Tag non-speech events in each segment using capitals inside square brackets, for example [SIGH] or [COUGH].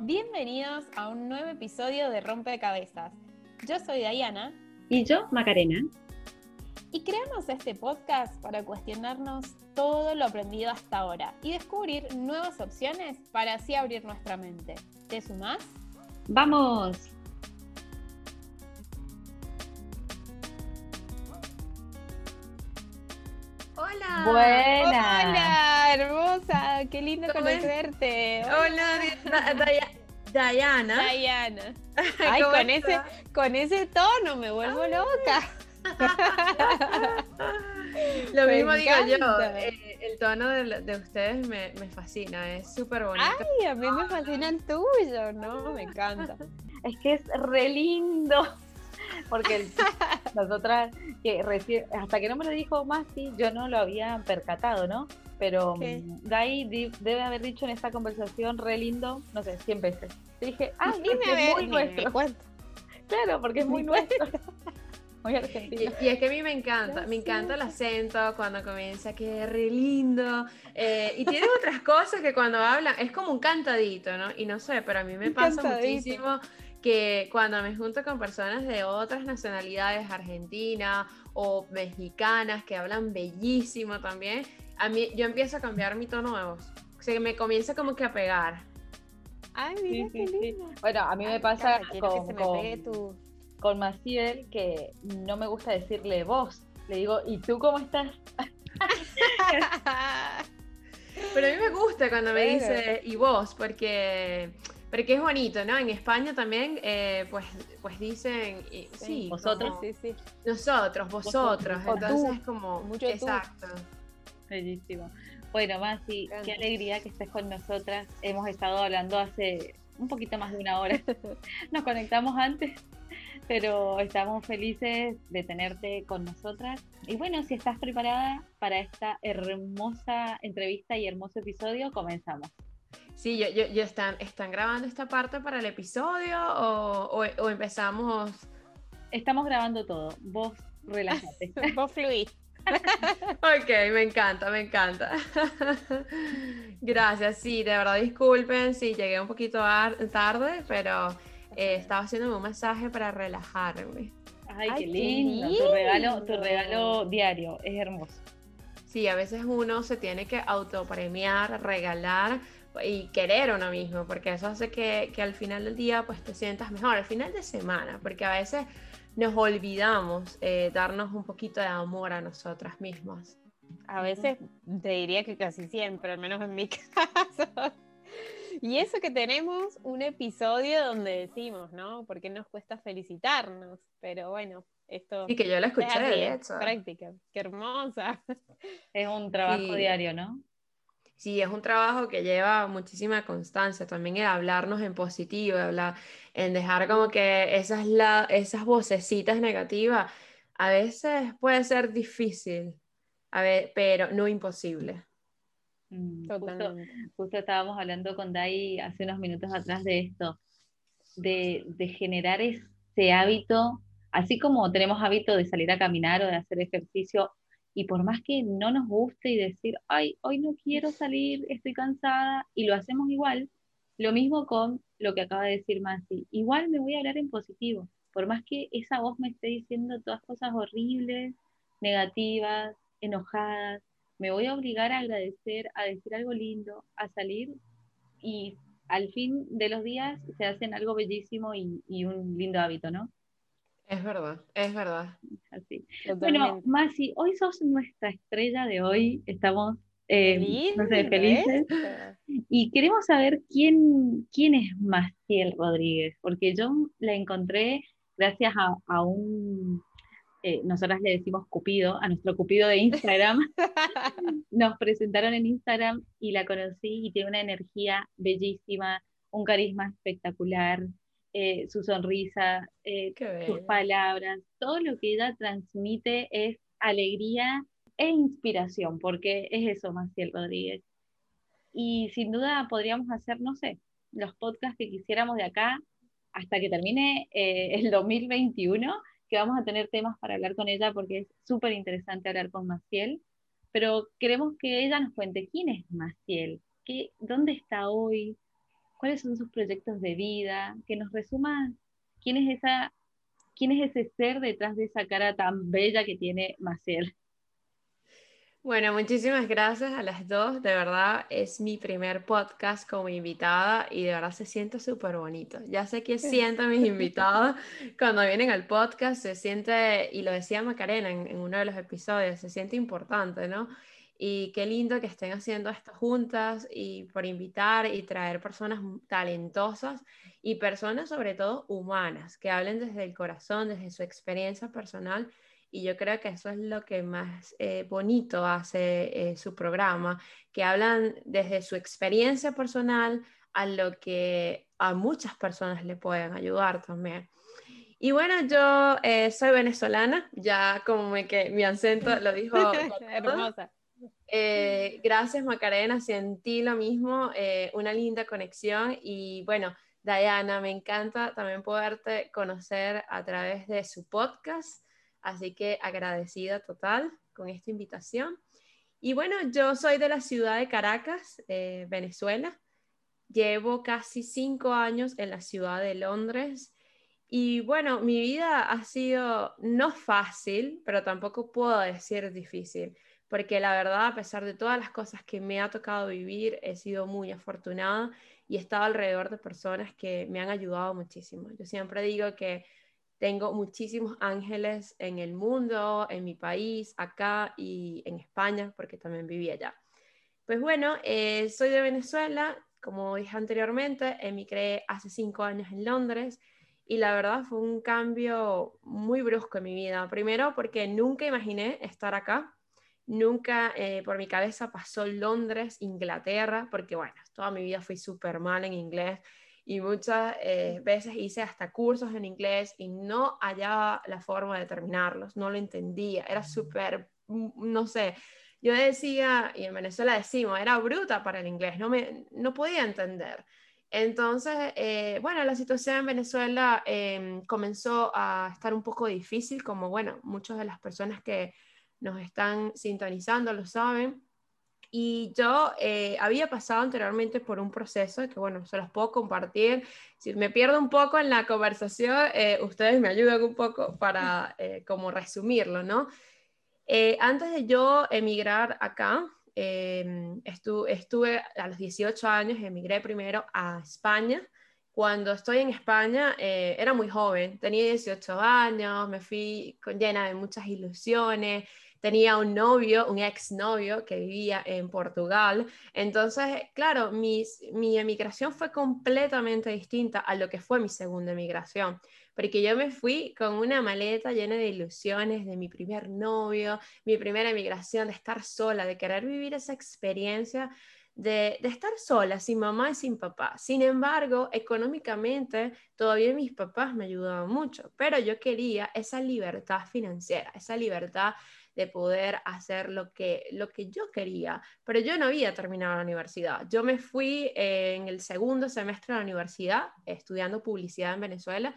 Bienvenidos a un nuevo episodio de Rompecabezas. Yo soy Diana. Y yo, Macarena. Y creamos este podcast para cuestionarnos todo lo aprendido hasta ahora y descubrir nuevas opciones para así abrir nuestra mente. ¿Te sumás? ¡Vamos! Hola. Buena. Hola, hermosa. Qué lindo conocerte. Hola, Diana. Diana. [LAUGHS] Ay, con ese, con ese tono me vuelvo loca. [LAUGHS] Lo mismo digo yo. Eh, el tono de, de ustedes me, me, fascina, es súper bonito. Ay, a mí me fascina el tuyo, ¿no? Me encanta. Es que es re lindo porque nosotras, [LAUGHS] que recién, hasta que no me lo dijo Masi, yo no lo había percatado, ¿no? Pero Dai mm, debe haber dicho en esta conversación re lindo, no sé, 100 veces. Dije, ah, [LAUGHS] es muy nuestro. [LAUGHS] Claro, porque es muy nuestro. [LAUGHS] Muy argentino. Y, es que a mí me encanta, me encanta el acento cuando comienza, que es re lindo. Eh, y tiene otras cosas que cuando hablan, es como un cantadito, ¿no? Y no sé, pero a mí me pasa muchísimo que cuando me junto con personas de otras nacionalidades, argentinas o mexicanas, que hablan bellísimo también, a mí yo empiezo a cambiar mi tono de voz. O sea, que me comienza como que a pegar. Ay, mira qué Bueno, a mí me pasa con, que con, tu... con Maciel que no me gusta decirle vos. Le digo, ¿y tú cómo estás? [LAUGHS] Pero a mí me gusta cuando me dice y vos, porque porque es bonito, ¿no? En España también, eh, pues, pues dicen, sí, vosotros, sí, sí. Nosotros, vosotros, entonces es como, mucho exacto. Bellísimo. Bueno, Masi, qué alegría que estés con nosotras. Hemos estado hablando hace un poquito más de una hora. [LAUGHS] Nos conectamos antes, pero estamos felices de tenerte con nosotras. Y bueno, si estás preparada para esta hermosa entrevista y hermoso episodio, comenzamos. Sí, yo, yo, están, ¿están grabando esta parte para el episodio o, o, empezamos? Estamos grabando todo. Vos relájate. [LAUGHS] [LAUGHS] Vos fluí. Ok, me encanta, me encanta. Gracias, sí, de verdad disculpen si llegué un poquito tarde, pero eh, estaba haciéndome un mensaje para relajarme. Ay, qué lindo. Tu regalo, tu regalo diario, es hermoso. Sí, a veces uno se tiene que autopremiar, regalar y querer uno mismo, porque eso hace que, que, al final del día pues te sientas mejor, al final de semana, porque a veces nos olvidamos eh, darnos un poquito de amor a nosotras mismas. A veces te diría que casi siempre, al menos en mi [LAUGHS] caso. Y eso que tenemos un episodio donde decimos, ¿no? Porque nos cuesta felicitarnos, pero bueno, esto... Y que yo la escuché, de hecho. Práctica, qué hermosa. Es un trabajo diario, ¿no? Sí, es un trabajo que lleva muchísima constancia, también el hablarnos en positivo, hablar, en dejar como que esas, la, esas vocecitas negativas, a veces puede ser difícil, a ver, pero no imposible. Mm, justo, estábamos hablando con Dai hace unos minutos atrás de esto, de, de generar ese hábito, así como tenemos hábito de salir a caminar o de hacer ejercicio y por más que no nos guste y decir, ay, hoy no quiero salir, estoy cansada, y lo hacemos igual, lo mismo con lo que acaba de decir Masi, igual me voy a hablar en positivo, por más que esa voz me esté diciendo todas cosas horribles, negativas, enojadas, me voy a obligar a agradecer, a decir algo lindo, a salir y al fin de los días se hacen algo bellísimo y, y un lindo hábito, ¿no? Es verdad, es verdad. Así. Bueno, Masi, hoy sos nuestra estrella de hoy. Estamos eh, felices. Y queremos saber quién, quién es Maciel Rodríguez, porque yo la encontré gracias a, un, eh, nosotras le decimos Cupido, a nuestro Cupido de Instagram. [LAUGHS] [LAUGHS] Nos presentaron en Instagram y la conocí y tiene una energía bellísima, un carisma espectacular. Eh, su sonrisa, eh, sus palabras, todo lo que ella transmite es alegría e inspiración, porque es eso, Maciel Rodríguez. Y sin duda podríamos hacer, no sé, los podcasts que quisiéramos de acá hasta que termine eh, el 2021, que vamos a tener temas para hablar con ella porque es súper interesante hablar con Maciel, pero queremos que ella nos cuente quién es Maciel, qué, dónde está hoy, cuáles son sus proyectos de vida, que nos resuma quién es esa, quién es ese ser detrás de esa cara tan bella que tiene Maciel. Bueno, muchísimas gracias a las dos. De verdad, es mi primer podcast como invitada y de verdad se siente súper bonito. Ya sé que [LAUGHS] sienten mis invitados cuando vienen al podcast, se siente, y lo decía Macarena en, en, uno de los episodios, se siente importante, ¿no? Y qué lindo que estén haciendo estas juntas y por invitar y traer personas talentosas y personas sobre todo humanas, que hablen desde el corazón, desde su experiencia personal y yo creo que eso es lo que más eh, bonito hace eh, su programa, que hablan desde su experiencia personal a lo que a muchas personas le pueden ayudar también. Y bueno, yo eh, soy venezolana, ya como que mi acento lo dijo. [LAUGHS] Hermosa. gracias Macarena, sentí lo mismo, una linda conexión y bueno, Diana, me encanta también poderte conocer a través de su podcast. Así que agradecida total con esta invitación. Y bueno, yo soy de la ciudad de Caracas, eh, Venezuela. Llevo casi cinco años en la ciudad de Londres. Y bueno, mi vida ha sido no fácil, pero tampoco puedo decir difícil, porque la verdad, a pesar de todas las cosas que me ha tocado vivir, he sido muy afortunada y he estado alrededor de personas que me han ayudado muchísimo. Yo siempre digo que tengo muchísimos ángeles en el mundo, en mi país, acá y en España, porque también viví allá. Pues bueno, eh, soy de Venezuela, como dije anteriormente, emigré hace cinco años en Londres y la verdad fue un cambio muy brusco en mi vida. Primero porque nunca imaginé estar acá, nunca eh, por mi cabeza pasó Londres, Inglaterra, porque bueno, toda mi vida fui súper mal en inglés y muchas eh, veces hice hasta cursos en inglés y no hallaba la forma de terminarlos, no lo entendía, era súper, mm, no sé, yo decía, y en Venezuela decimos, era bruta para el inglés, no, me, no podía entender. Entonces, eh, bueno, la situación en Venezuela em, comenzó a estar un poco difícil, como, bueno, muchas de las personas que nos están sintonizando lo saben. Y yo eh, había pasado anteriormente por un proceso que, bueno, se los puedo compartir. Si me pierdo un poco en la conversación, eh, ustedes me ayudan un poco para eh, como resumirlo, ¿no? antes de yo emigrar acá, em, estuve a los 18 años, emigré primero a España. Cuando estoy en España, era muy joven, tenía 18 años, me fui con, llena de muchas ilusiones tenía un novio, un exnovio que vivía en Portugal. Entonces, claro, mi emigración fue completamente distinta a lo que fue mi segunda emigración, porque yo me fui con una maleta llena de ilusiones de mi primer novio, mi primera emigración, de estar sola, de querer vivir esa experiencia. De, de, estar sola, sin mamá y sin papá. Sin embargo, económicamente todavía mis papás me ayudaban mucho, pero yo quería esa libertad financiera, esa libertad de poder hacer lo que, lo que yo quería, pero yo no había terminado la universidad. Yo me fui eh, en el segundo semestre de la universidad estudiando publicidad en Venezuela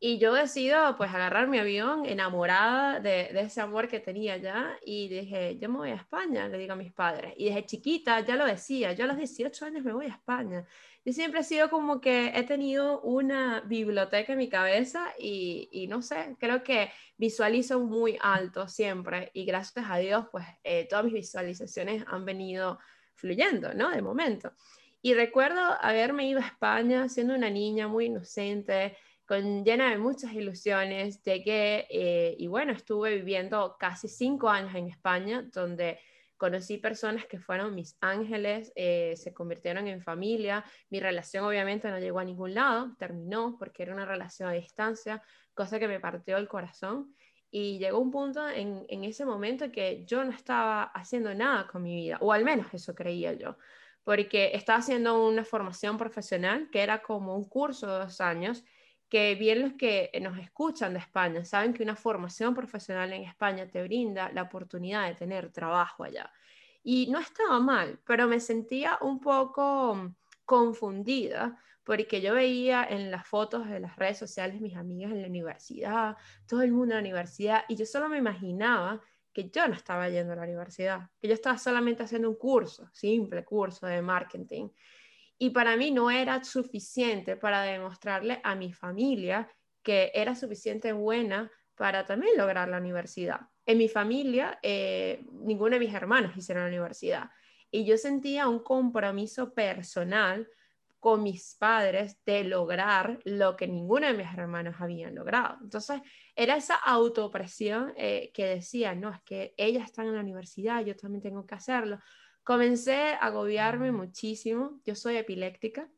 y yo decido pues agarrar mi avión enamorada de, de, ese amor que tenía ya y dije, yo me voy a España, le digo a mis padres. Y desde chiquita ya lo decía, yo a los 18 años me voy a España. Yo siempre he sido como que he tenido una biblioteca en mi cabeza y, y no sé, creo que visualizo muy alto siempre y gracias a Dios pues eh, todas mis visualizaciones han venido fluyendo, ¿no? De momento. Y recuerdo haberme ido a España siendo una niña muy inocente, con, llena de muchas ilusiones. Llegué eh, y bueno, estuve viviendo casi cinco años en España, donde conocí personas que fueron mis ángeles, eh, se convirtieron en familia. Mi relación obviamente no llegó a ningún lado, terminó porque era una relación a distancia, cosa que me partió el corazón. Y llegó un punto en, en ese momento que yo no estaba haciendo nada con mi vida, o al menos eso creía yo porque estaba haciendo una formación profesional que era como un curso de dos años que bien los que nos escuchan de España saben que una formación profesional en España te brinda la oportunidad de tener trabajo allá. Y no estaba mal, pero me sentía un poco mm, confundida porque yo veía en las fotos de las redes sociales mis amigas en la universidad, todo el mundo en la universidad, y yo solo me imaginaba que yo no estaba yendo a la universidad, que yo estaba solamente haciendo un curso, simple curso de marketing. Y para mí no era suficiente para demostrarle a mi familia que era suficiente buena para también lograr la universidad. En mi familia, eh, ninguno de mis hermanos hicieron la universidad. Y yo sentía un compromiso personal con mis padres de lograr lo que ninguno de mis hermanos habían logrado. Entonces, era esa autopresión eh, que decía, no, es que ellas están en la universidad, yo también tengo que hacerlo. Comencé a agobiarme muchísimo, yo soy epiléptica,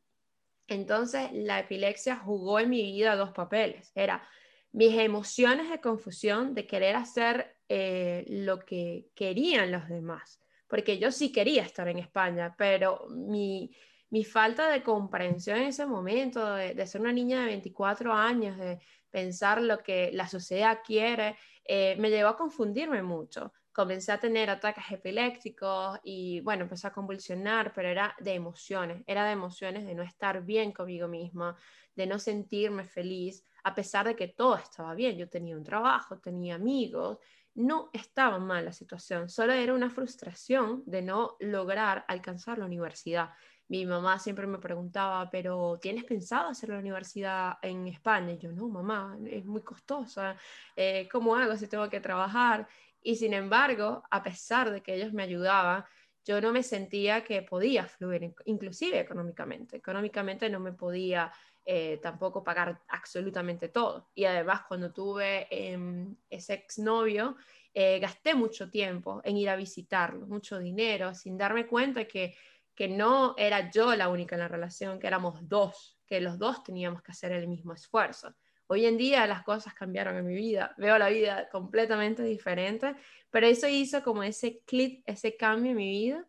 entonces la epilepsia jugó en mi vida dos papeles. Era mis emociones de confusión, de querer hacer eh, lo que querían los demás, porque yo sí quería estar en España, pero mi, mi falta de comprensión en ese momento, de, ser una niña de 24 años, de pensar lo que la sociedad quiere, eh, me llevó a confundirme mucho. Comencé a tener ataques epilépticos y bueno, empecé a convulsionar, pero era de emociones, era de emociones de no estar bien conmigo misma, de no sentirme feliz, a pesar de que todo estaba bien. Yo tenía un trabajo, tenía amigos, no estaba mal la situación, solo era una frustración de no lograr alcanzar la universidad mi mamá siempre me preguntaba, pero ¿tienes pensado hacer la universidad en España? Y yo, no, mamá, es muy costosa, eh, ¿cómo hago si tengo que trabajar? Y sin embargo, a pesar de que ellos me ayudaban, yo no me sentía que podía fluir, inclusive económicamente. Económicamente no me podía eh, tampoco pagar absolutamente todo. Y además, cuando tuve em, ese exnovio, eh, gasté mucho tiempo en ir a visitarlo, mucho dinero, sin darme cuenta que que no era yo la única en la relación, que éramos dos, que los dos teníamos que hacer el mismo esfuerzo. Hoy en día las cosas cambiaron en mi vida, veo la vida completamente diferente, pero eso hizo como ese clic, ese cambio en mi vida.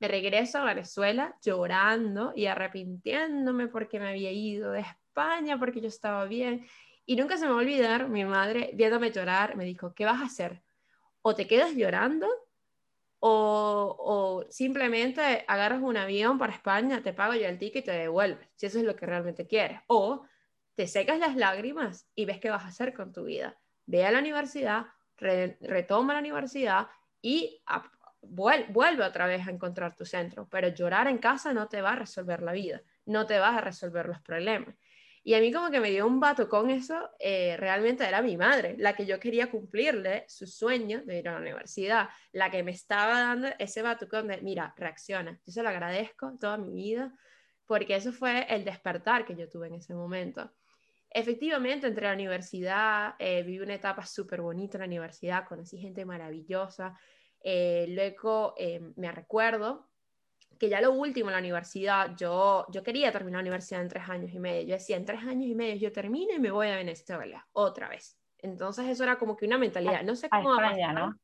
Me regreso a Venezuela llorando y arrepintiéndome porque me había ido de España, porque yo estaba bien. Y nunca se me va a olvidar, mi madre viéndome llorar, me dijo, ¿qué vas a hacer? O te quedas llorando o, simplemente agarras un avión para España, te pago yo el ticket y te devuelves, si eso es lo que realmente quieres. O te secas las lágrimas y ves qué vas a hacer con tu vida. Ve a la universidad, retoma la universidad y vuelve otra vez a encontrar tu centro. Pero llorar en casa no te va a resolver la vida, no te va a resolver los problemas. Y a mí como que me dio un vato con eso, eh, realmente era mi madre, la que yo quería cumplirle su sueño de ir a la universidad, la que me estaba dando ese batucón de, mira, reacciona. Yo se lo agradezco toda mi vida, porque eso fue el despertar que yo tuve en ese momento. Efectivamente, entré a la universidad, eh, viví una etapa súper bonita en la universidad, conocí gente maravillosa. Eh, luego me recuerdo que ya lo último en la universidad, yo, yo quería terminar la universidad en tres años y medio. Yo decía, en tres años y medio yo termino y me voy a Venezuela otra vez. Entonces eso era como que una mentalidad. No sé cómo ¿no?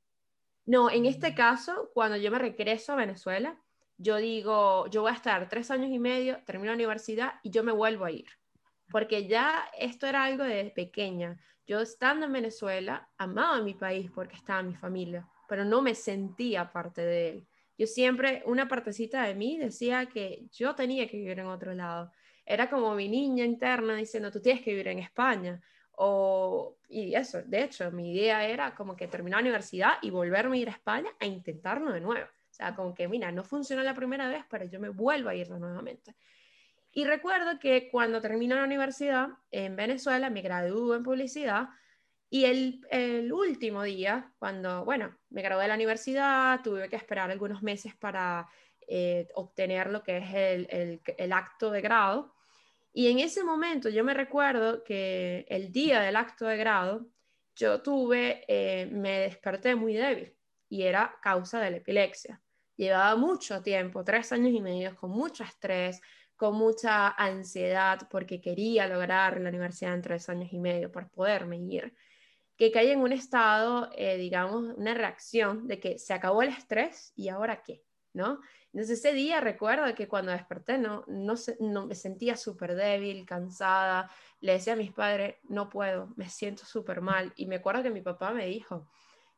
No, en este caso, cuando yo me regreso a Venezuela, yo digo, yo voy a estar tres años y medio, termino la universidad y yo me vuelvo a ir. Porque ya esto era algo de pequeña. Yo estando en Venezuela, amaba mi país porque estaba mi familia, pero no me sentía parte de él yo siempre, una partecita de mí decía que yo tenía que vivir en otro lado. Era como mi niña interna diciendo, tú tienes que vivir en España. O, y eso, de hecho, mi idea era como que terminar la universidad y volverme a ir a España a intentarlo de nuevo. O sea, como que, mira, no funcionó la primera vez, pero yo me vuelvo a ir nuevamente. Y recuerdo que cuando termino la universidad en Venezuela, me gradué en publicidad, y el, el, último día, cuando, bueno, me gradué de la universidad, tuve que esperar algunos meses para eh, obtener lo que es el, el, el, acto de grado. Y en ese momento yo me recuerdo que el día del acto de grado, yo tuve, eh, me desperté muy débil y era causa de la epilepsia. Llevaba mucho tiempo, tres años y medio, con mucho estrés, con mucha ansiedad porque quería lograr la universidad en tres años y medio para poderme ir que cae en un estado, eh, digamos, una reacción de que se acabó el estrés y ahora qué, ¿no? Entonces ese día recuerdo que cuando desperté no, no, no me sentía súper débil, cansada, le decía a mis padres, no puedo, me siento súper mal. Y me acuerdo que mi papá me dijo,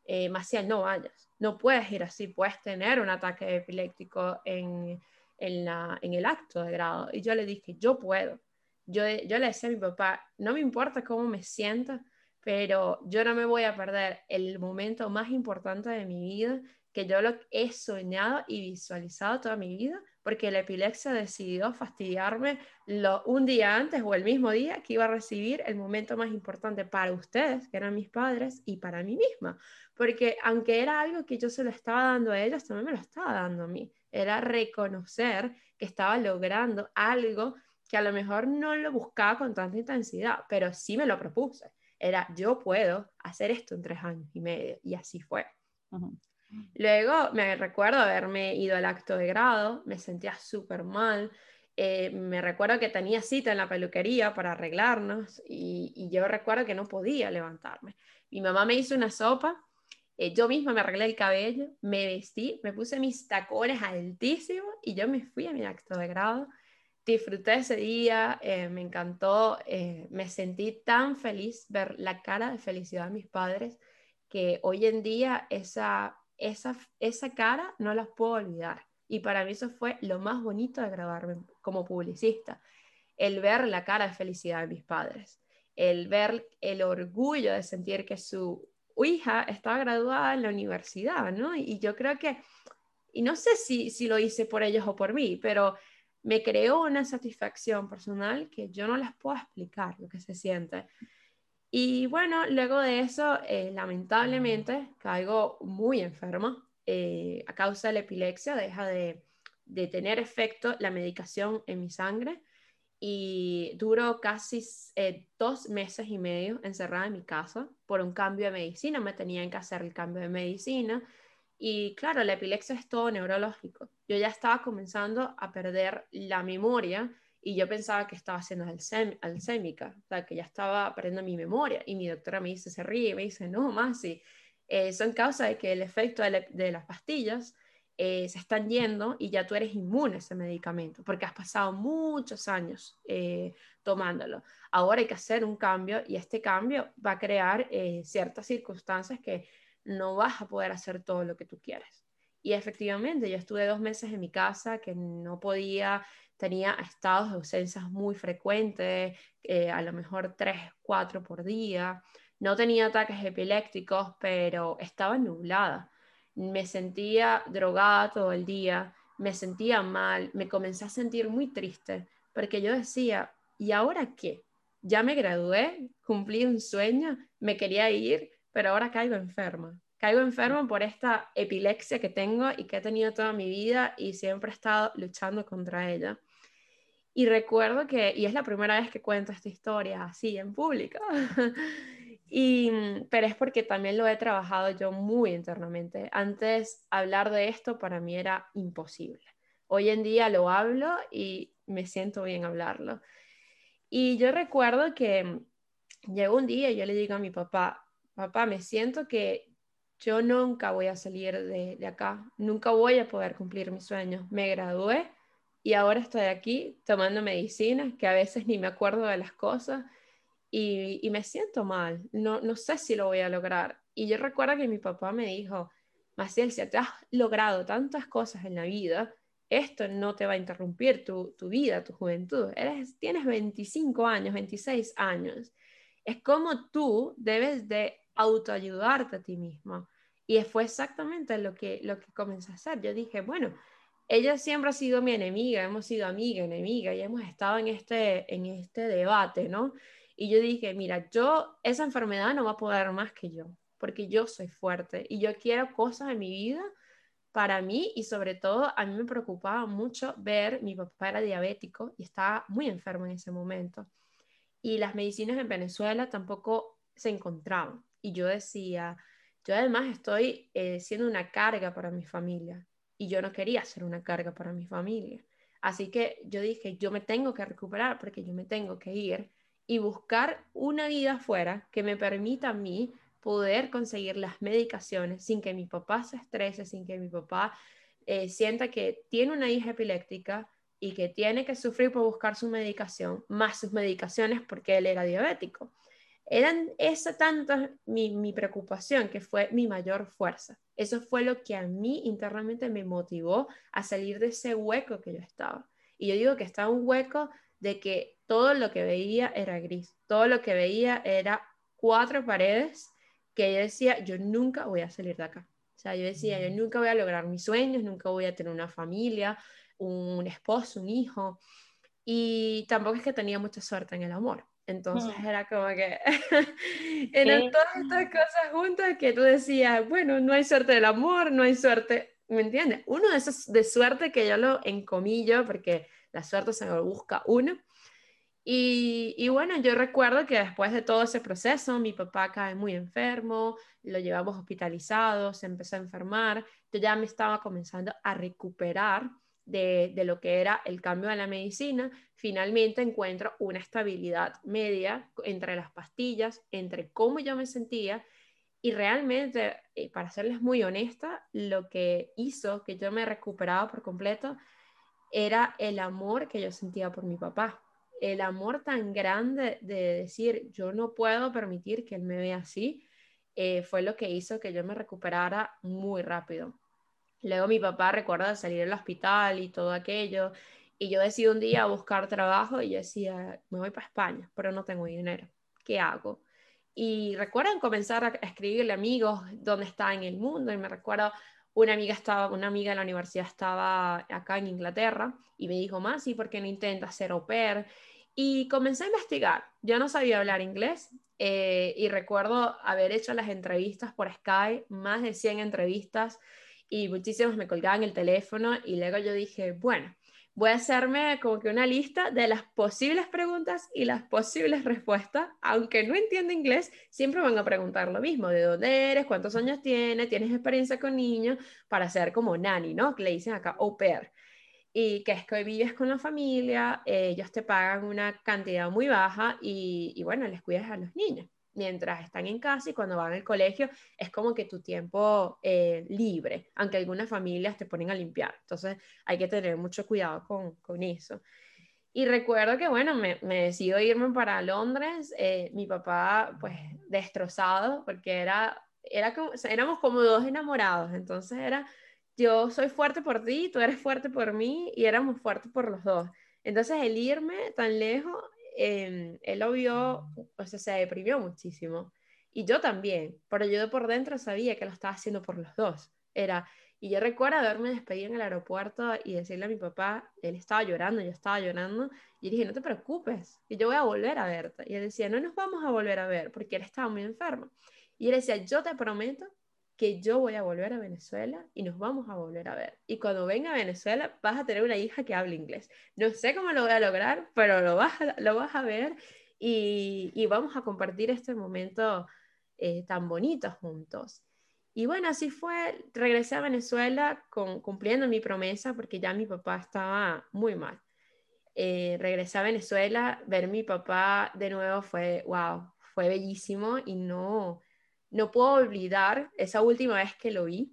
eh, Maciel, no vayas, no puedes ir así, puedes tener un ataque epiléptico en, en, la, en el acto de grado. Y yo le dije, yo puedo. Yo, yo le decía a mi papá, no me importa cómo me sienta, pero yo no me voy a perder el momento más importante de mi vida, que yo lo he soñado y visualizado toda mi vida, porque la epilepsia decidió fastidiarme lo, un día antes o el mismo día que iba a recibir el momento más importante para ustedes, que eran mis padres, y para mí misma. Porque aunque era algo que yo se lo estaba dando a ellos, también me lo estaba dando a mí. Era reconocer que estaba logrando algo que a lo mejor no lo buscaba con tanta intensidad, pero sí me lo propuse. Era, yo puedo hacer esto en tres años y medio, y así fue. Luego me recuerdo haberme ido al acto de grado, me sentía súper mal. Eh, me recuerdo que tenía cita en la peluquería para arreglarnos y, yo recuerdo que no podía levantarme. Mi mamá me hizo una sopa, eh, yo misma me arreglé el cabello, me vestí, me puse mis tacones altísimos y yo me fui a mi acto de grado. Disfruté ese día, eh, me encantó, me sentí tan feliz ver la cara de felicidad de mis padres que hoy en día esa esa, esa cara no las puedo olvidar. Y para mí eso fue lo más bonito de grabarme como publicista, el ver la cara de felicidad de mis padres, el ver el orgullo de sentir que su hija estaba graduada en la universidad, ¿no? Y yo creo que, y no sé si, si lo hice por ellos o por mí, pero me creó una satisfacción personal que yo no les puedo explicar lo que se siente. Y bueno, luego de eso, eh, lamentablemente, caigo muy enferma. Eh, a causa de la epilepsia, deja de, de, tener efecto la medicación en mi sangre y duro casi eh, dos meses y medio encerrada en mi casa por un cambio de medicina. Me tenían que hacer el cambio de medicina. Y claro, la epilepsia es todo neurológico. Yo ya estaba comenzando a perder la memoria y yo pensaba que estaba haciendo alzhémica, o sea, que ya estaba perdiendo mi memoria. Y mi doctora me dice, se ríe, me dice, no, más, sí. Eh, son causa de que el efecto de, las pastillas eh, se están yendo y ya tú eres inmune a ese medicamento, porque has pasado muchos años eh, tomándolo. Ahora hay que hacer un cambio y este cambio va a crear ciertas circunstancias que no vas a poder hacer todo lo que tú quieres. Y efectivamente, yo estuve dos meses en mi casa que no podía tenía estados de ausencias muy frecuentes, eh, a lo mejor tres, cuatro por día. No tenía ataques epilépticos, pero estaba nublada. Me sentía drogada todo el día, me sentía mal, me comencé a sentir muy triste, porque yo decía, ¿y ahora qué? Ya me gradué, cumplí un sueño, me quería ir, pero ahora caigo enferma. Caigo enferma por esta epilepsia que tengo y que he tenido toda mi vida y siempre he estado luchando contra ella. Y recuerdo que, y es la primera vez que cuento esta historia así en público, [LAUGHS] y, pero es porque también lo he trabajado yo muy internamente. Antes hablar de esto para mí era imposible. Hoy en día lo hablo y me siento bien hablarlo. Y yo recuerdo que llegó un día y yo le digo a mi papá, papá, me siento que yo nunca voy a salir de, de acá, nunca voy a poder cumplir mis sueños. Me gradué y ahora estoy aquí tomando medicinas que a veces ni me acuerdo de las cosas y, me siento mal, no, no sé si lo voy a lograr. Y yo recuerdo que mi papá me dijo, Maciel, si te has logrado tantas cosas en la vida, esto no te va a interrumpir tu, tu vida, tu juventud. Eres, tienes 25 años, 26 años. Es como tú debes de autoayudarte a ti mismo. Y fue exactamente lo que, lo que comencé a hacer. Yo dije, bueno, ella siempre ha sido mi enemiga, hemos sido amiga, enemiga, y hemos estado en este, en este debate, ¿no? Y yo dije, mira, yo, esa enfermedad no va a poder más que yo, porque yo soy fuerte y yo quiero cosas en mi vida para mí y sobre todo a mí me preocupaba mucho ver, mi papá era diabético y estaba muy enfermo en ese momento. Y las medicinas en Venezuela tampoco se encontraban. Y yo decía, yo además estoy eh, siendo una carga para mi familia y yo no quería ser una carga para mi familia. Así que yo dije, yo me tengo que recuperar porque yo me tengo que ir y buscar una vida afuera que me permita a mí poder conseguir las medicaciones sin que mi papá se estrese, sin que mi papá eh, sienta que tiene una hija epiléptica y que tiene que sufrir por buscar su medicación, más sus medicaciones porque él era diabético. Eran esa tanta mi, mi, preocupación que fue mi mayor fuerza. Eso fue lo que a mí internamente me motivó a salir de ese hueco que yo estaba. Y yo digo que estaba un hueco de que todo lo que veía era gris, todo lo que veía era cuatro paredes que yo decía, yo nunca voy a salir de acá. O sea, yo decía, yo nunca voy a lograr mis sueños, nunca voy a tener una familia, un esposo, un hijo, y tampoco es que tenía mucha suerte en el amor. Entonces mm. era como que [LAUGHS] eran todas estas cosas juntas que tú decías, bueno, no hay suerte del amor, no hay suerte, ¿me entiendes? Uno de esos de suerte que yo lo encomillo porque la suerte se lo busca uno. Y, bueno, yo recuerdo que después de todo ese proceso, mi papá cae muy enfermo, lo llevamos hospitalizado, se empezó a enfermar, yo ya me estaba comenzando a recuperar de, de, lo que era el cambio de la medicina, finalmente encuentro una estabilidad media entre las pastillas, entre cómo yo me sentía. Y realmente, eh, para serles muy honesta, lo que hizo que yo me recuperaba por completo era el amor que yo sentía por mi papá. El amor tan grande de decir, yo no puedo permitir que él me vea así, eh, fue lo que hizo que yo me recuperara muy rápido. Luego mi papá recuerda salir del hospital y todo aquello, y yo decido un día buscar trabajo y yo decía, me voy para España, pero no tengo dinero. ¿Qué hago? Y recuerdan comenzar a escribirle amigos dónde está en el mundo, y me recuerdo una amiga estaba, una amiga de la universidad estaba acá en Inglaterra y me dijo, más, ¿y por qué no intentas ser au pair? Y comencé a investigar. Yo no sabía hablar inglés eh, y recuerdo haber hecho las entrevistas por Skype, más de 100 entrevistas y muchísimos me colgaban el teléfono y luego yo dije, bueno, voy a hacerme como que una lista de las posibles preguntas y las posibles respuestas, aunque no entienda inglés, siempre van a preguntar lo mismo, de dónde eres, cuántos años tienes, tienes experiencia con niños, para ser como nani, ¿no? Que le dicen acá au pair. Y que es que vives con la familia, ellos te pagan una cantidad muy baja y, y bueno, les cuidas a los niños mientras están en casa y cuando van al colegio es como que tu tiempo eh, libre, aunque algunas familias te ponen a limpiar. Entonces hay que tener mucho cuidado con, con eso. Y recuerdo que, bueno, me, me decido irme para Londres, eh, mi papá pues destrozado, porque era, era como, éramos como dos enamorados, entonces era, yo soy fuerte por ti, tú eres fuerte por mí, y éramos fuertes por los dos. Entonces el irme tan lejos Em, él lo vio, o sea, se deprimió muchísimo. Y yo también, pero yo por dentro sabía que lo estaba haciendo por los dos. Era, y yo recuerdo haberme despedido en el aeropuerto y decirle a mi papá, él estaba llorando, yo estaba llorando, y dije, no te preocupes, que yo voy a volver a verte. Y él decía, no nos vamos a volver a ver, porque él estaba muy enfermo. Y él decía, yo te prometo que yo voy a volver a Venezuela y nos vamos a volver a ver. Y cuando venga a Venezuela vas a tener una hija que hable inglés. No sé cómo lo voy a lograr, pero lo vas a, lo vas a ver y, y vamos a compartir este momento eh, tan bonito juntos. Y bueno, así fue. Regresé a Venezuela con, cumpliendo mi promesa porque ya mi papá estaba muy mal. Eh, regresé a Venezuela, ver mi papá de nuevo fue, wow, fue bellísimo y no, no puedo olvidar esa última vez que lo vi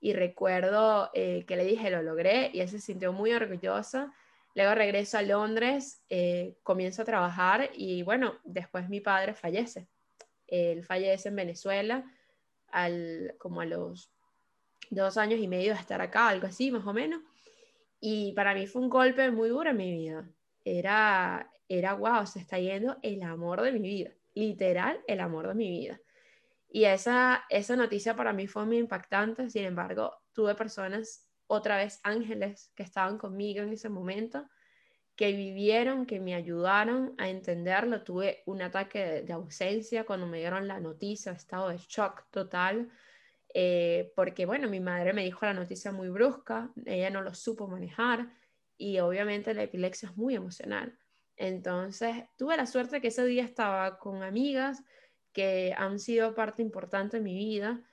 y recuerdo eh, que le dije lo logré y él se sintió muy orgulloso. Luego regreso a Londres, eh, comienzo a trabajar y bueno, después mi padre fallece. Él fallece en Venezuela al, como a los dos años y medio de estar acá, algo así más o menos. Y para mí fue un golpe muy duro en mi vida. Era, era wow, se está yendo el amor de mi vida, literal el amor de mi vida. Y esa, esa noticia para mí fue muy impactante, sin embargo, tuve personas, otra vez ángeles, que estaban conmigo en ese momento, que vivieron, que me ayudaron a entenderlo. Tuve un ataque de, ausencia cuando me dieron la noticia, estado de shock total, eh, porque bueno, mi madre me dijo la noticia muy brusca, ella no lo supo manejar y obviamente la epilepsia es muy emocional. Entonces, tuve la suerte que ese día estaba con amigas, que han sido parte importante de mi vida.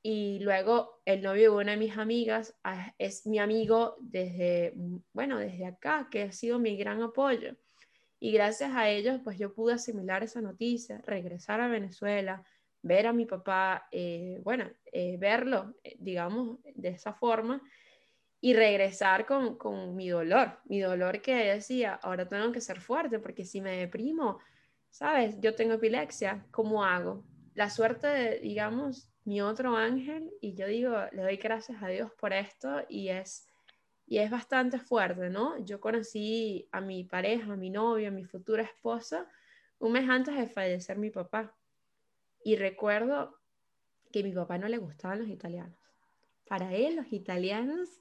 Y luego el novio de una de mis amigas ah, es mi amigo desde, bueno, desde acá, que ha sido mi gran apoyo. Y gracias a ellos, pues yo pude asimilar esa noticia, regresar a Venezuela, ver a mi papá, eh, bueno, eh, verlo, eh, digamos, de esa forma, y regresar con, con mi dolor, mi dolor que decía, ahora tengo que ser fuerte, porque si me deprimo, ¿sabes? Yo tengo epilepsia, ¿cómo hago? La suerte de, digamos, mi otro ángel, y yo digo, le doy gracias a Dios por esto, y es, y es bastante fuerte, ¿no? Yo conocí a mi pareja, a mi novio, a mi futura esposa, un mes antes de fallecer mi papá. Y recuerdo que a mi papá no le gustaban los italianos. Para él, los italianos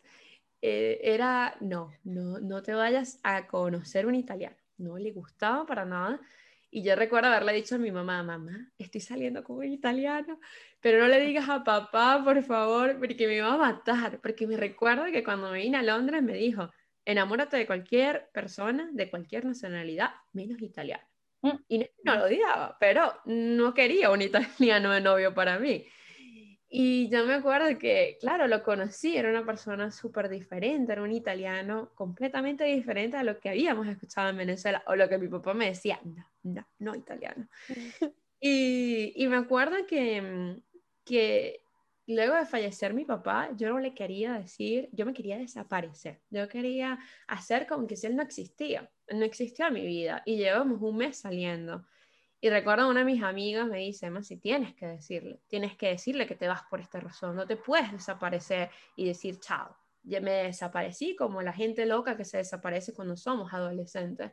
eh, era, no, no, no te vayas a conocer un italiano. No le gustaba para nada. Y yo recuerdo haberle dicho a mi mamá, mamá, estoy saliendo con un italiano, pero no le digas a papá, por favor, porque me va a matar. Porque me recuerdo que cuando me vine a Londres me dijo, enamórate de cualquier persona, de cualquier nacionalidad, menos italiano. Mm. Y no, lo odiaba, pero no quería un italiano de novio para mí. Y yo me acuerdo que, claro, lo conocí, era una persona súper diferente, era un italiano completamente diferente a lo que habíamos escuchado en Venezuela, o lo que mi papá me decía, no, no, no italiano. y, y me acuerdo que, que luego de fallecer mi papá, yo no le quería decir, yo me quería desaparecer, yo quería hacer como que si él no existía, no existía en mi vida, y llevamos un mes saliendo. Y recuerdo una de mis amigas me dice, si tienes que decirle, tienes que decirle que te vas por esta razón, no te puedes desaparecer y decir chao. Ya me desaparecí como la gente loca que se desaparece cuando somos adolescentes.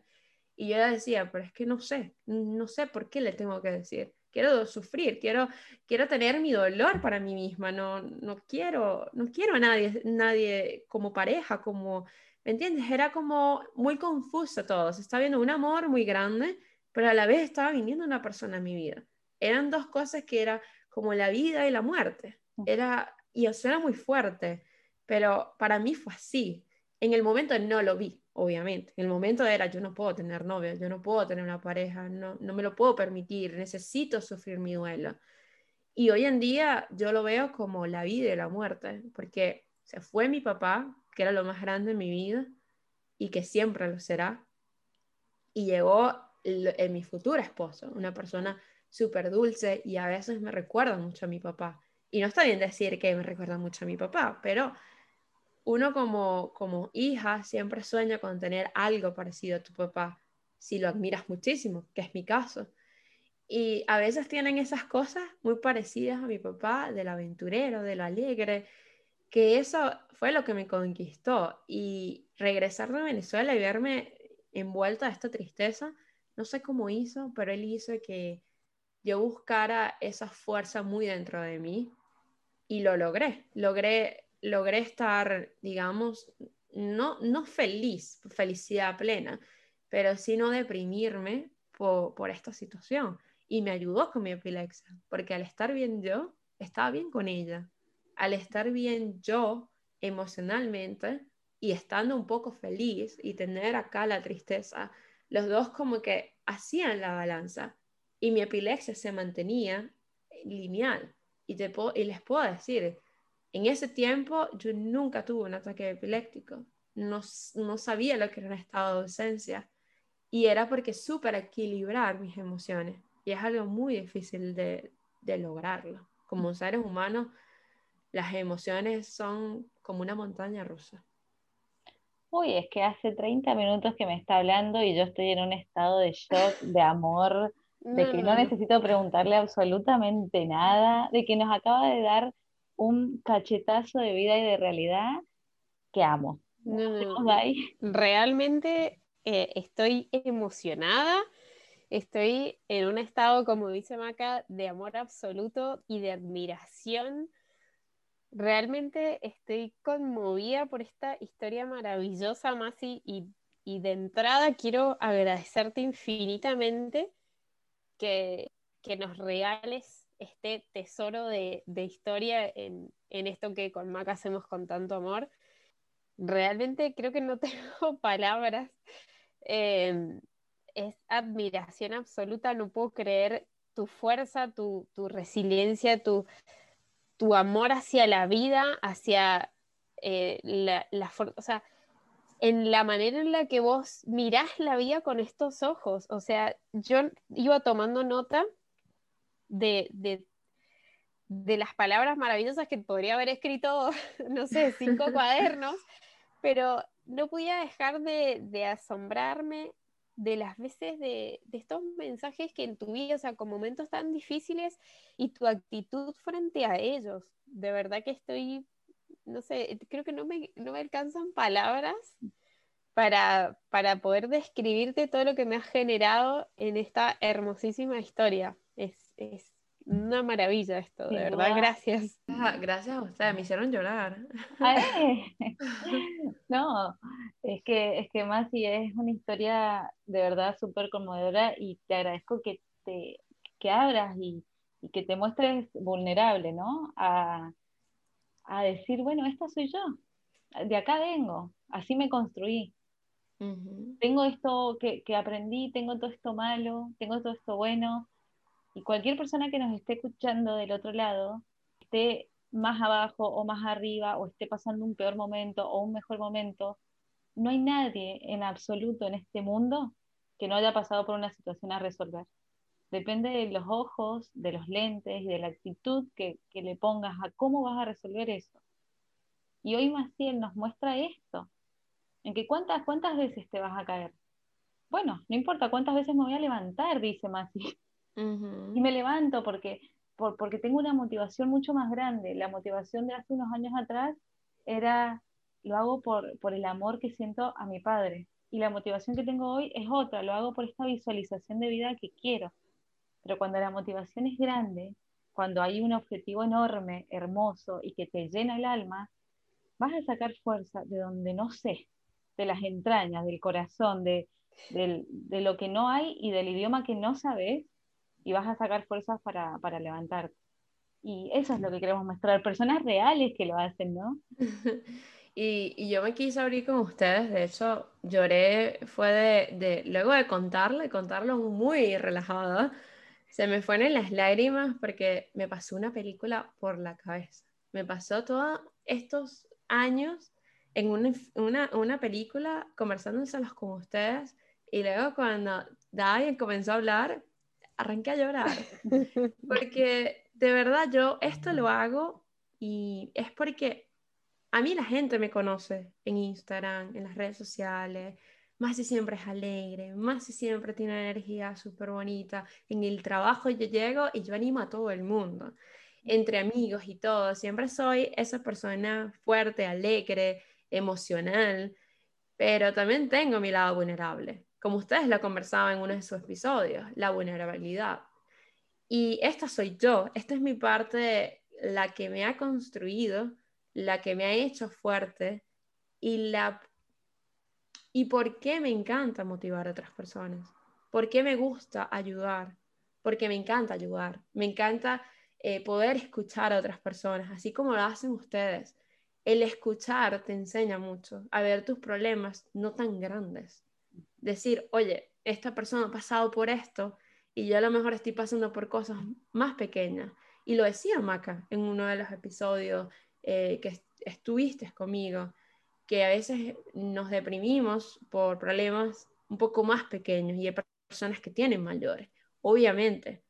Y yo decía, pero es que no sé, no sé por qué le tengo que decir. Quiero sufrir, quiero, quiero tener mi dolor para mí misma, no, no, quiero, no quiero a nadie, nadie como pareja, como, ¿me entiendes? Era como muy confuso todo, se está viendo un amor muy grande pero a la vez estaba viniendo una persona en mi vida. Eran dos cosas que era como la vida y la muerte. Era, y eso era muy fuerte, pero para mí fue así. En el momento no lo vi, obviamente. En el momento era, yo no puedo tener novia, yo no puedo tener una pareja, no, no me lo puedo permitir, necesito sufrir mi duelo. Y hoy en día yo lo veo como la vida y la muerte, porque se fue mi papá, que era lo más grande en mi vida y que siempre lo será, y llegó en mi futuro esposo, una persona súper dulce y a veces me recuerda mucho a mi papá. Y no está bien decir que me recuerda mucho a mi papá, pero uno como, como hija siempre sueña con tener algo parecido a tu papá, si lo admiras muchísimo, que es mi caso. Y a veces tienen esas cosas muy parecidas a mi papá, del aventurero, del alegre, que eso fue lo que me conquistó. Y regresar de Venezuela y verme envuelta a esta tristeza no sé cómo hizo, pero él hizo que yo buscara esa fuerza muy dentro de mí y lo logré. Logré, logré estar, digamos, no, no feliz, felicidad plena, pero sí no deprimirme por, por esta situación. Y me ayudó con mi epilepsia, porque al estar bien yo, estaba bien con ella. Al estar bien yo emocionalmente y estando un poco feliz y tener acá la tristeza, los dos como que hacían la balanza y mi epilepsia se mantenía lineal. Y, te y les puedo decir, en ese tiempo yo nunca tuve un ataque epiléptico, no, no sabía lo que era un estado de ausencia y era porque supe equilibrar mis emociones y es algo muy difícil de, de lograrlo. Como seres humanos, las emociones son como una montaña rusa uy, es que hace 30 minutos que me está hablando y yo estoy en un estado de shock, de amor, de que no, necesito preguntarle absolutamente nada, de que nos acaba de dar un cachetazo de vida y de realidad que amo. Realmente eh, estoy emocionada, estoy en un estado, como dice Maca, de amor absoluto y de admiración realmente estoy conmovida por esta historia maravillosa, Masi, y, de entrada quiero agradecerte infinitamente que, nos regales este tesoro de, historia en, esto que con Maca hacemos con tanto amor. Realmente creo que no [LAUGHS] tengo palabras. Em, es admiración absoluta, no puedo creer tu fuerza, tu resiliencia, tu, tu amor hacia la vida, hacia eh, la, la o sea, en la manera en la que vos mirás la vida con estos ojos. O sea, yo iba tomando nota de, de, de las palabras maravillosas que podría haber escrito, [LAUGHS] no sé, cinco [LAUGHS] cuadernos, pero no podía dejar de, de asombrarme de las veces de, estos mensajes que en tu vida, o sea, con momentos tan difíciles y tu actitud frente a ellos. De verdad que estoy, no sé, creo que no me, no me alcanzan palabras para, para poder describirte todo lo que me has generado en esta hermosísima historia. Es, es una maravilla esto, de verdad, gracias. Gracias a ustedes, me hicieron llorar. [LAUGHS] no, es que, es que Masi es una historia de verdad súper conmovedora y te agradezco que te que abras y, que te muestres vulnerable, ¿no? A, decir, bueno, esta soy yo, de acá vengo, así me construí. Tengo esto que, que aprendí, tengo todo esto malo, tengo todo esto bueno, y cualquier persona que nos esté escuchando del otro lado, esté más abajo o más arriba, o esté pasando un peor momento o un mejor momento, no hay nadie en absoluto en este mundo que no haya pasado por una situación a resolver. Depende de los ojos, de los lentes y de la actitud que, que le pongas a cómo vas a resolver eso. Y hoy Maciel nos muestra esto, en que cuántas, cuántas veces te vas a caer. Bueno, no importa cuántas veces me voy a levantar, dice Maciel. Y me levanto porque, porque tengo una motivación mucho más grande. La motivación de hace unos años atrás era, lo hago por, por el amor que siento a mi padre. Y la motivación que tengo hoy es otra, lo hago por esta visualización de vida que quiero. Pero cuando la motivación es grande, cuando hay un objetivo enorme, hermoso y que te llena el alma, vas a sacar fuerza de donde no sé, de las entrañas, del corazón, de, de lo que no hay y del idioma que no sabes, y vas a sacar fuerzas para, para levantarte. Y eso es lo que queremos mostrar, personas reales que lo hacen, ¿no? [LAUGHS] y, y, yo me quise abrir con ustedes, de hecho lloré, fue de, de luego de contarlo, y contarlo muy relajada, se me fueron las lágrimas porque me pasó una película por la cabeza. Me pasó todos estos años en una, una, una película conversándoselos con ustedes y luego cuando David comenzó a hablar, arranqué a llorar. [LAUGHS] Porque de verdad yo esto lo hago y es porque a mí la gente me conoce en Instagram, en las redes sociales. Más si siempre es alegre, más si siempre tiene una energía súper bonita. En el trabajo yo llego y yo animo a todo el mundo, entre amigos y todo. Siempre soy esa persona fuerte, alegre, emocional, pero también tengo mi lado vulnerable como ustedes lo conversaban en uno de sus episodios, la vulnerabilidad. Y esta soy yo, esta es mi parte, la que me ha construido, la que me ha hecho fuerte y la y por qué me encanta motivar a otras personas, por qué me gusta ayudar, porque me encanta ayudar, me encanta eh, poder escuchar a otras personas, así como lo hacen ustedes. El escuchar te enseña mucho a ver tus problemas no tan grandes, decir, oye, esta persona ha pasado por esto y yo a lo mejor estoy pasando por cosas más pequeñas. Y lo decía Maca en uno de los episodios eh, que estuviste conmigo, que a veces nos deprimimos por problemas un poco más pequeños y hay personas que tienen mayores. Obviamente,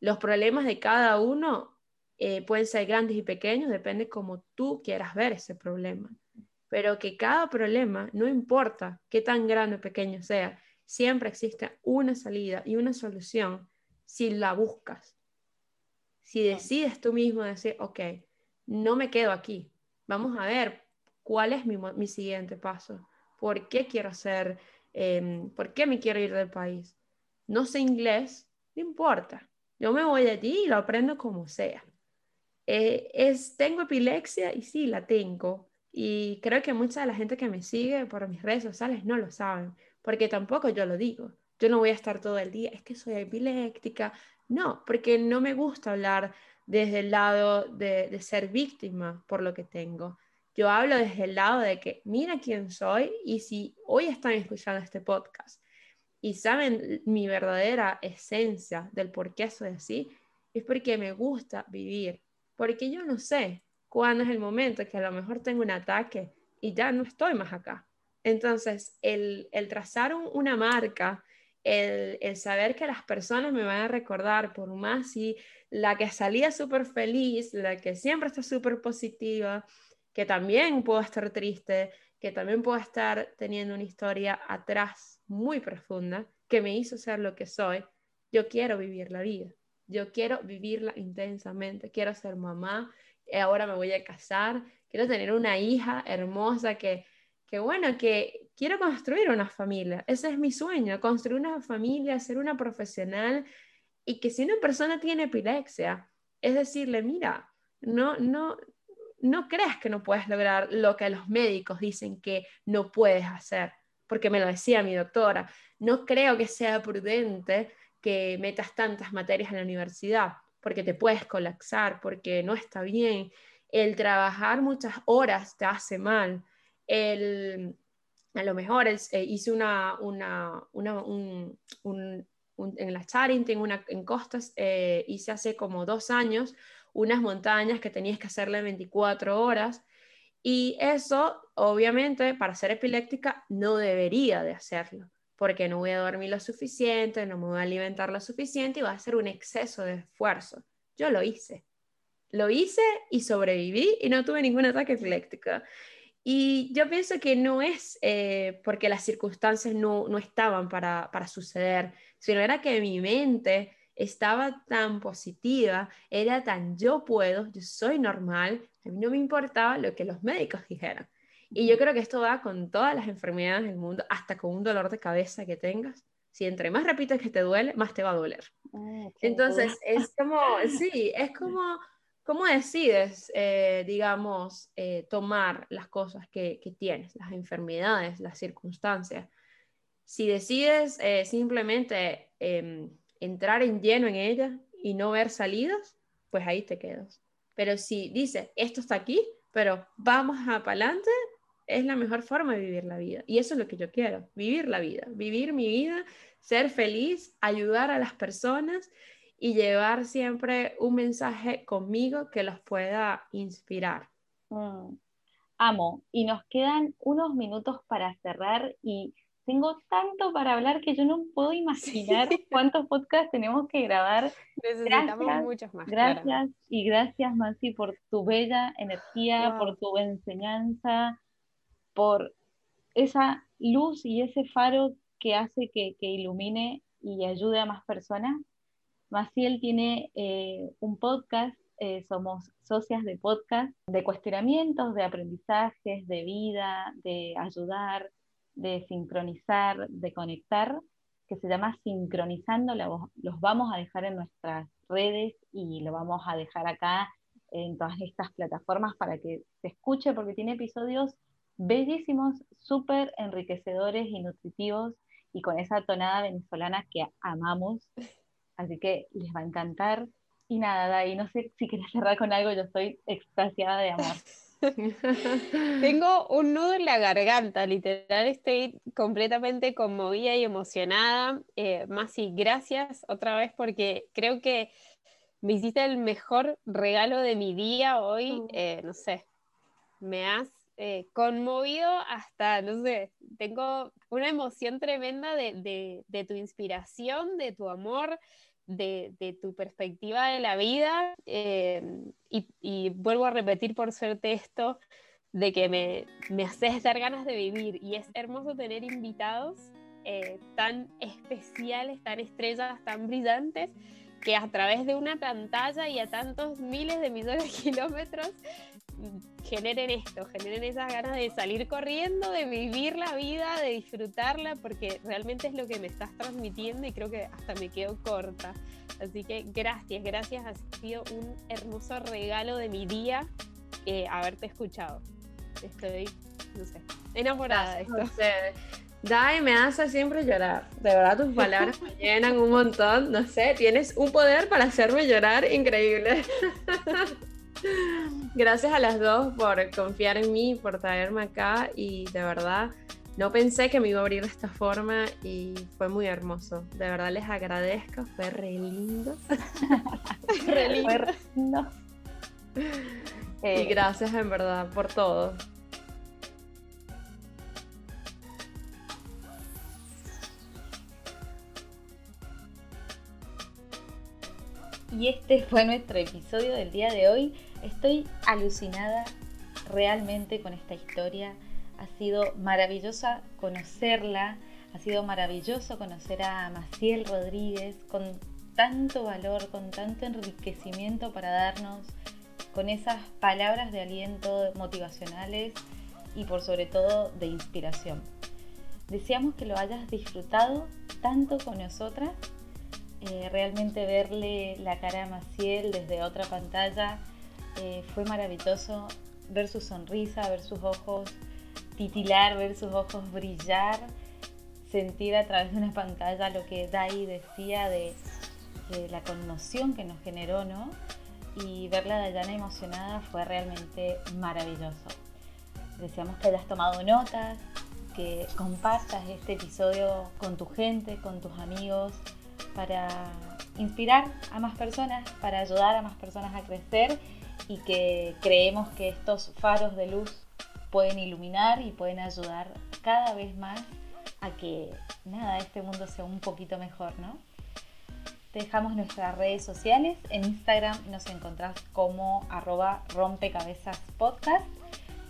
los problemas de cada uno eh, pueden ser grandes y pequeños, depende cómo tú quieras ver ese problema pero que cada problema, no importa qué tan grande o pequeño sea, siempre existe una salida y una solución si la buscas. Si decides tú mismo decir, ok, no me quedo aquí, vamos a ver cuál es mi, mi siguiente paso, por qué quiero hacer, em, por qué me quiero ir del país. No sé inglés, no importa, yo me voy allí y lo aprendo como sea. Eh, es, tengo epilepsia y sí, la tengo, y creo que mucha de la gente que me sigue por mis redes sociales no lo saben, porque tampoco yo lo digo. Yo no voy a estar todo el día, es que soy epiléptica. No, porque no me gusta hablar desde el lado de, de ser víctima por lo que tengo. Yo hablo desde el lado de que mira quién soy y si hoy están escuchando este podcast y saben mi verdadera esencia del por qué soy así, es porque me gusta vivir, porque yo no sé cuándo es el momento que a lo mejor tengo un ataque y ya no estoy más acá. Entonces, el, trazar una marca, el, saber que las personas me van a recordar, por más y la que salía súper feliz, la que siempre está súper positiva, que también puedo estar triste, que también puedo estar teniendo una historia atrás muy profunda que me hizo ser lo que soy, yo quiero vivir la vida, yo quiero vivirla intensamente, quiero ser mamá, ahora me voy a casar, quiero tener una hija hermosa que, que bueno, que quiero construir una familia. Ese es mi sueño, construir una familia, ser una profesional Y que si una persona tiene epilepsia, es decirle, mira, no, no, no creas que no puedes lograr lo que los médicos dicen que no puedes hacer, porque me lo decía mi doctora, no creo que sea prudente que metas tantas materias en la universidad, porque te puedes colapsar, porque no está bien. El trabajar muchas horas te hace mal. El, a lo mejor eh, hice una, una, un, en la Charing, una, en Costas, eh, hice hace como dos años unas montañas que tenías que hacerle 24 horas. Y eso, obviamente, para ser epiléptica, no debería de hacerlo, porque no voy a dormir lo suficiente, no me voy a alimentar lo suficiente y va a ser un exceso de esfuerzo. Yo lo hice. Lo hice y sobreviví y no tuve ningún ataque epiléptico. Y yo pienso que no es eh, porque las circunstancias no, no estaban para, para suceder, sino era que mi mente estaba tan positiva, era tan yo puedo, yo soy normal, a mí no me importaba lo que los médicos dijeran. Y yo creo que esto va con todas las enfermedades del mundo, hasta con un dolor de cabeza que tengas. Si entre más repites que te duele, más te va a doler. Ah, Entonces, es como, sí, es como, ¿cómo decides, eh, digamos, eh, tomar las cosas que, que, tienes, las enfermedades, las circunstancias? Si decides eh, simplemente em, entrar en lleno en ella y no ver salidas, pues ahí te quedas. Pero si dices, esto está aquí, pero vamos a para adelante, es la mejor forma de vivir la vida. Y eso es lo que yo quiero, vivir la vida, vivir mi vida, ser feliz, ayudar a las personas y llevar siempre un mensaje conmigo que los pueda inspirar. Mm. Amo. Y nos quedan unos minutos para cerrar y tengo tanto para hablar que yo no puedo [LAUGHS] imaginar cuántos podcasts tenemos que grabar. Necesitamos muchos más. Gracias y gracias, Mansi, por tu bella energía, por tu enseñanza, por esa luz y ese faro que hace que, ilumine y ayude a más personas. Maciel tiene eh, un podcast, eh, somos socias de podcast, de cuestionamientos, de aprendizajes, de vida, de ayudar, de sincronizar, de conectar, que se llama Sincronizando. Los vamos a dejar en nuestras redes y lo vamos a dejar acá en todas estas plataformas para que se escuche, porque tiene episodios bellísimos, súper enriquecedores y nutritivos y con esa tonada venezolana que amamos. Así que les va a encantar. Y nada, y no sé si quieres cerrar con algo, yo estoy extasiada de amor. [LAUGHS] Tengo un nudo en la garganta, literal, estoy completamente conmovida y emocionada. Eh, Masi, gracias otra vez porque creo que me hiciste el mejor regalo de mi día hoy. Mm. Eh, no sé, me has eh, conmovido hasta, no sé, tengo una emoción tremenda de, de tu inspiración, de tu amor, de, tu perspectiva de la vida eh, y, vuelvo a repetir por suerte esto de que me, me haces dar ganas de vivir y es hermoso tener invitados eh, tan especiales, tan estrellas, tan brillantes que a través de una pantalla y a tantos miles de millones de kilómetros generen esto, generen esas ganas de salir corriendo, de vivir la vida, de disfrutarla, porque realmente es lo que me estás transmitiendo y creo que hasta me quedo corta. Así que gracias, gracias, ha sido un hermoso regalo de mi día eh, haberte escuchado. Estoy, no sé, enamorada de esto. Dai me hace siempre llorar. De verdad, tus palabras me llenan un montón. No sé, tienes un poder para hacerme llorar increíble. [LAUGHS] Gracias a las dos por confiar en mí, por traerme acá y de verdad no pensé que me iba a abrir de esta forma y fue muy hermoso. De verdad les agradezco, fue re lindo. [LAUGHS] re lindo. [LAUGHS] y eh, gracias en verdad por todo. Y este fue nuestro episodio del día de hoy. Estoy alucinada realmente con esta historia. Ha sido maravillosa conocerla, ha sido maravilloso conocer a Maciel Rodríguez con tanto valor, con tanto enriquecimiento para darnos, con esas palabras de aliento motivacionales y por sobre todo de inspiración. Deseamos que lo hayas disfrutado tanto con nosotras Eh, realmente verle la cara a Maciel desde otra pantalla eh, fue maravilloso. Ver su sonrisa, ver sus ojos titilar, ver sus ojos brillar, sentir a través de una pantalla lo que Dai decía de, la conmoción que nos generó, ¿no? Y verla a Dayana emocionada fue realmente maravilloso. Deseamos que hayas tomado notas, que compartas este episodio con tu gente, con tus amigos, para inspirar a más personas, para ayudar a más personas a crecer y que creemos que estos faros de luz pueden iluminar y pueden ayudar cada vez más a que nada, este mundo sea un poquito mejor, ¿no? Te dejamos nuestras redes sociales. En Instagram nos encontrás como arroba rompecabezaspodcast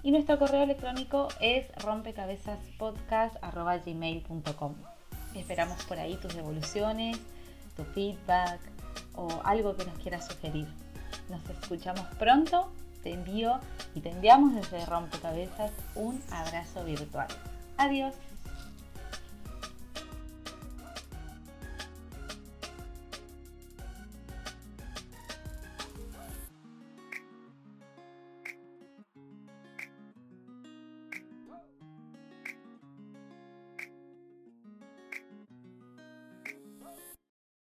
y nuestro correo electrónico es rompecabezaspodcast.gmail.com. Esperamos por ahí tus devoluciones, tu feedback o algo que nos quieras sugerir. Nos escuchamos pronto, te envío y te enviamos desde Rompecabezas un abrazo virtual. Adiós.